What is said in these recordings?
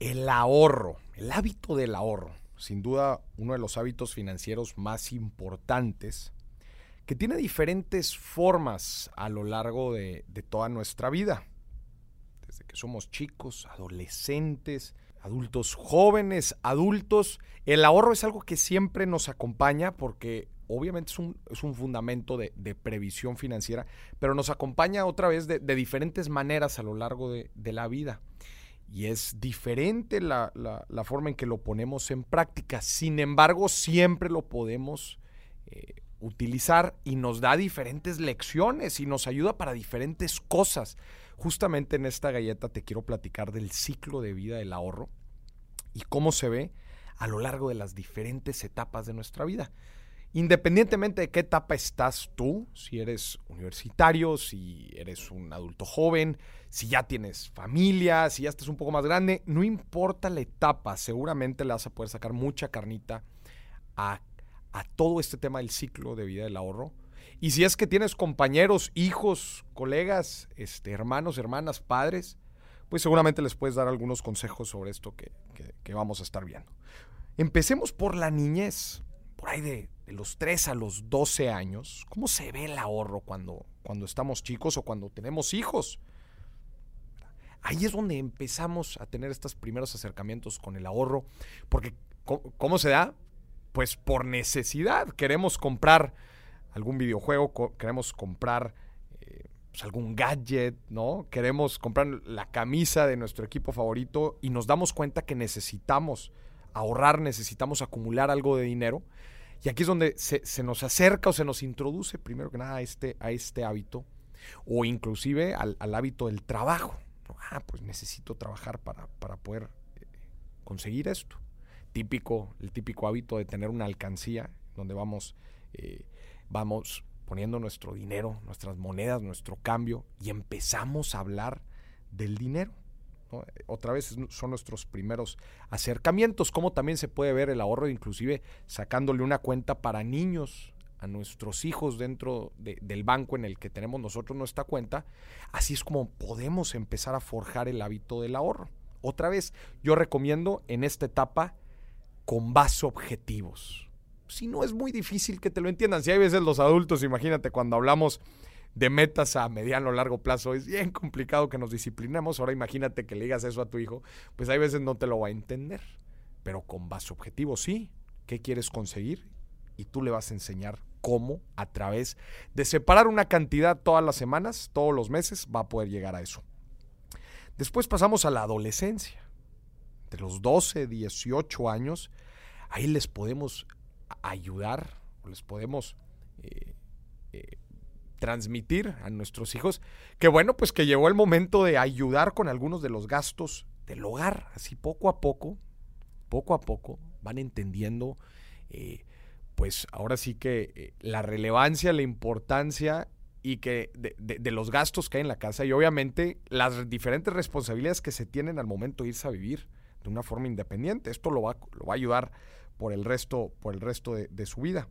El ahorro, el hábito del ahorro, sin duda uno de los hábitos financieros más importantes, que tiene diferentes formas a lo largo de, toda nuestra vida. Desde que somos chicos, adolescentes, adultos jóvenes, adultos, el ahorro es algo que siempre nos acompaña porque obviamente es un, es un fundamento de, previsión financiera, pero nos acompaña otra vez de, diferentes maneras a lo largo de la vida. Y es diferente la, la, forma en que lo ponemos en práctica. Sin embargo, siempre lo podemos eh, utilizar y nos da diferentes lecciones y nos ayuda para diferentes cosas. Justamente en esta galleta te quiero platicar del ciclo de vida del ahorro y cómo se ve a lo largo de las diferentes etapas de nuestra vida. Independientemente de qué etapa estás tú, si eres universitario, si eres un adulto joven, si ya tienes familia, si ya estás un poco más grande, no importa la etapa, seguramente le vas a poder sacar mucha carnita a, todo este tema del ciclo de vida del ahorro. Y si es que tienes compañeros, hijos, colegas, este, hermanos, hermanas, padres, pues seguramente les puedes dar algunos consejos sobre esto que, que, que vamos a estar viendo. Empecemos por la niñez, por ahí de, de, los 3 a los 12 años. ¿Cómo se ve el ahorro cuando, cuando estamos chicos o cuando tenemos hijos? Ahí es donde empezamos a tener estos primeros acercamientos con el ahorro, porque ¿cómo se da? Pues por necesidad. Queremos comprar algún videojuego, queremos comprar eh, pues algún gadget, ¿no? Queremos comprar la camisa de nuestro equipo favorito y nos damos cuenta que necesitamos ahorrar, necesitamos acumular algo de dinero. Y aquí es donde se, nos acerca o se nos introduce primero que nada a este, a este hábito o inclusive al, al hábito del trabajo. Ah, pues necesito trabajar para, para poder eh, conseguir esto. Típico, el típico hábito de tener una alcancía donde vamos, eh, vamos poniendo nuestro dinero, nuestras monedas, nuestro cambio y empezamos a hablar del dinero. ¿No? Otra vez son nuestros primeros acercamientos, como también se puede ver el ahorro, inclusive sacándole una cuenta para niños a nuestros hijos dentro de, del banco en el que tenemos nosotros nuestra cuenta. Así es como podemos empezar a forjar el hábito del ahorro. Otra vez, yo recomiendo en esta etapa con base objetivos. Si no es muy difícil que te lo entiendan, si hay veces los adultos, imagínate cuando hablamos de metas a mediano o largo plazo, es bien complicado que nos disciplinemos. Ahora imagínate que le digas eso a tu hijo, pues hay veces no te lo va a entender. Pero con base objetivos, sí. ¿Qué quieres conseguir? Y tú le vas a enseñar cómo a través de separar una cantidad todas las semanas, todos los meses, va a poder llegar a eso. Después pasamos a la adolescencia. De los 12, 18 años, ahí les podemos ayudar, les podemos eh, transmitir a nuestros hijos que bueno, pues que llegó el momento de ayudar con algunos de los gastos del hogar, así poco a poco, poco a poco van entendiendo eh, pues ahora sí que eh, la relevancia, la importancia y que de, de, los gastos que hay en la casa y obviamente las diferentes responsabilidades que se tienen al momento de irse a vivir de una forma independiente. Esto lo va, lo va a ayudar por el resto, por el resto de, de, su vida.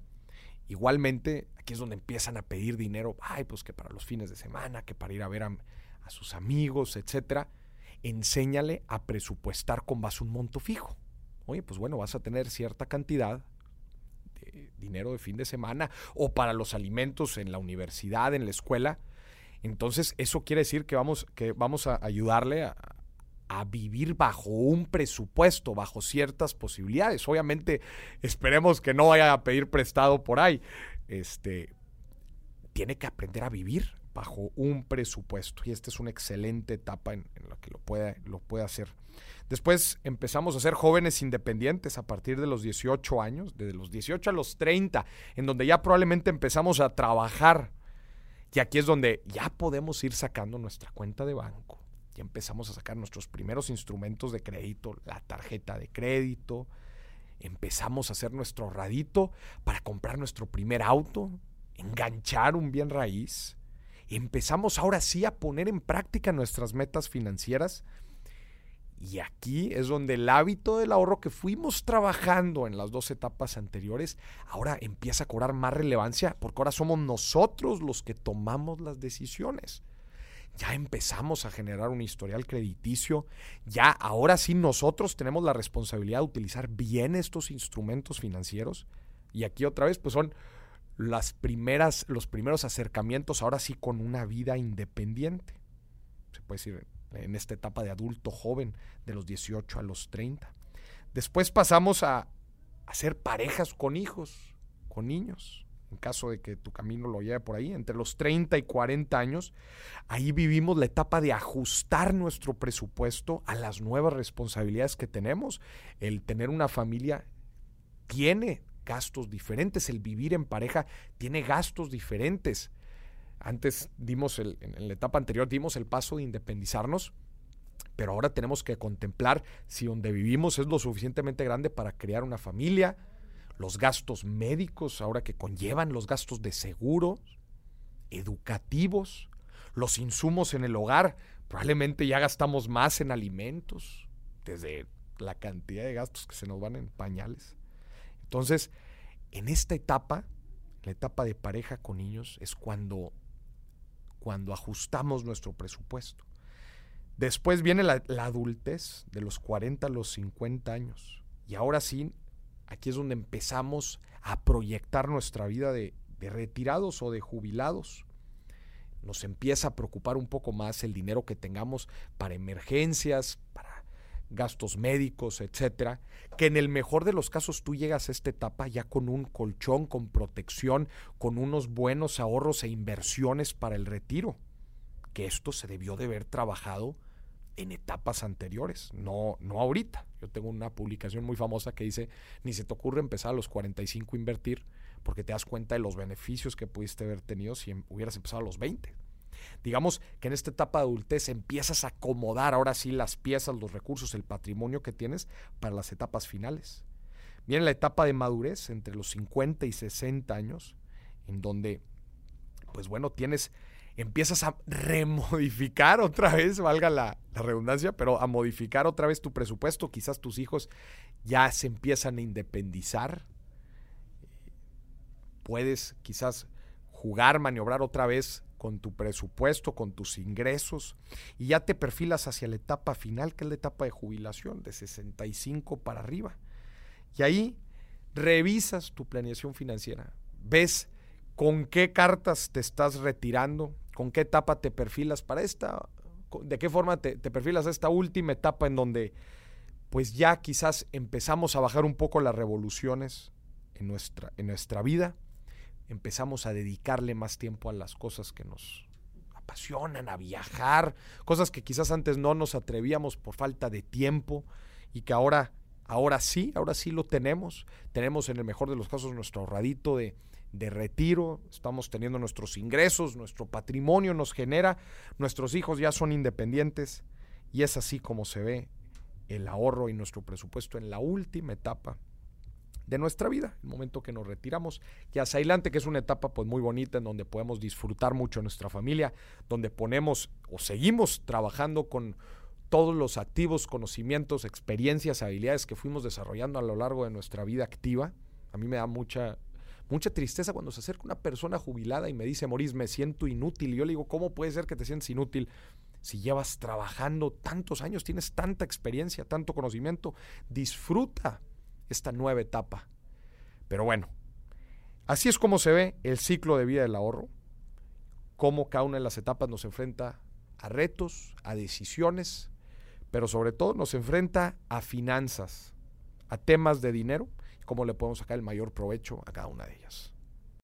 Igualmente, aquí es donde empiezan a pedir dinero, ay, pues que para los fines de semana, que para ir a ver a, sus amigos, etcétera. Enséñale a presupuestar con base un monto fijo. Oye, pues bueno, vas a tener cierta cantidad dinero de fin de semana o para los alimentos en la universidad, en la escuela. Entonces, eso quiere decir que vamos, que vamos a ayudarle a, a vivir bajo un presupuesto, bajo ciertas posibilidades. Obviamente, esperemos que no vaya a pedir prestado por ahí. Este, tiene que aprender a vivir bajo un presupuesto y esta es una excelente etapa en, la que lo puede, lo puede hacer. Después empezamos a ser jóvenes independientes a partir de los 18 años, desde los 18 a los 30, en donde ya probablemente empezamos a trabajar. Y aquí es donde ya podemos ir sacando nuestra cuenta de banco. Ya empezamos a sacar nuestros primeros instrumentos de crédito, la tarjeta de crédito. Empezamos a hacer nuestro radito para comprar nuestro primer auto, enganchar un bien raíz. Empezamos ahora sí a poner en práctica nuestras metas financieras y aquí es donde el hábito del ahorro que fuimos trabajando en las dos etapas anteriores, ahora empieza a cobrar más relevancia porque ahora somos nosotros los que tomamos las decisiones. Ya empezamos a generar un historial crediticio, ya ahora sí nosotros tenemos la responsabilidad de utilizar bien estos instrumentos financieros. Y aquí otra vez, pues son las primeras, los primeros acercamientos ahora sí con una vida independiente. Se puede decir en esta etapa de adulto joven, de los 18 a los 30. Después pasamos a hacer parejas con hijos, con niños en caso de que tu camino lo lleve por ahí, entre los 30 y 40 años, ahí vivimos la etapa de ajustar nuestro presupuesto a las nuevas responsabilidades que tenemos. El tener una familia tiene gastos diferentes, el vivir en pareja tiene gastos diferentes. Antes dimos, el, en la etapa anterior dimos el paso de independizarnos, pero ahora tenemos que contemplar si donde vivimos es lo suficientemente grande para crear una familia, los gastos médicos, ahora que conllevan los gastos de seguro, educativos, los insumos en el hogar, probablemente ya gastamos más en alimentos, desde la cantidad de gastos que se nos van en pañales. Entonces, en esta etapa, la etapa de pareja con niños, es cuando, cuando ajustamos nuestro presupuesto. Después viene la, la adultez, de los 40 a los 50 años. Y ahora sí, Aquí es donde empezamos a proyectar nuestra vida de, retirados o de jubilados. Nos empieza a preocupar un poco más el dinero que tengamos para emergencias, para gastos médicos, etcétera, que en el mejor de los casos tú llegas a esta etapa ya con un colchón, con protección, con unos buenos ahorros e inversiones para el retiro. Que esto se debió de haber trabajado en etapas anteriores, no, no ahorita. Yo tengo una publicación muy famosa que dice, ni se te ocurre empezar a los 45 a invertir porque te das cuenta de los beneficios que pudiste haber tenido si em, hubieras empezado a los 20. Digamos que en esta etapa de adultez empiezas a acomodar ahora sí las piezas, los recursos, el patrimonio que tienes para las etapas finales. Viene la etapa de madurez entre los 50 y 60 años, en donde, pues bueno, tienes empiezas a remodificar otra vez, valga la, redundancia, pero a modificar otra vez tu presupuesto. Quizás tus hijos ya se empiezan a independizar. Puedes quizás jugar, maniobrar otra vez con tu presupuesto, con tus ingresos, y ya te perfilas hacia la etapa final, que es la etapa de jubilación, de 65 para arriba. Y ahí revisas tu planeación financiera, ves con qué cartas te estás retirando, con qué etapa te perfilas para esta, de qué forma te, perfilas a esta última etapa en donde pues ya quizás empezamos a bajar un poco las revoluciones en nuestra, en nuestra vida, empezamos a dedicarle más tiempo a las cosas que nos apasionan, a viajar, cosas que quizás antes no nos atrevíamos por falta de tiempo y que ahora, ahora sí, ahora sí lo tenemos. Tenemos en el mejor de los casos nuestro ahorradito de de retiro, estamos teniendo nuestros ingresos, nuestro patrimonio nos genera, nuestros hijos ya son independientes y es así como se ve el ahorro y nuestro presupuesto en la última etapa de nuestra vida, el momento que nos retiramos, y hacia adelante, que es una etapa pues muy bonita en donde podemos disfrutar mucho nuestra familia, donde ponemos o seguimos trabajando con todos los activos, conocimientos, experiencias, habilidades que fuimos desarrollando a lo largo de nuestra vida activa. A mí me da mucha mucha tristeza cuando se acerca una persona jubilada y me dice, Moris, me siento inútil. Y yo le digo, ¿cómo puede ser que te sientes inútil? Si llevas trabajando tantos años, tienes tanta experiencia, tanto conocimiento, disfruta esta nueva etapa. Pero bueno, así es como se ve el ciclo de vida del ahorro, cómo cada una de las etapas nos enfrenta a retos, a decisiones, pero sobre todo nos enfrenta a finanzas, a temas de dinero cómo le podemos sacar el mayor provecho a cada una de ellas.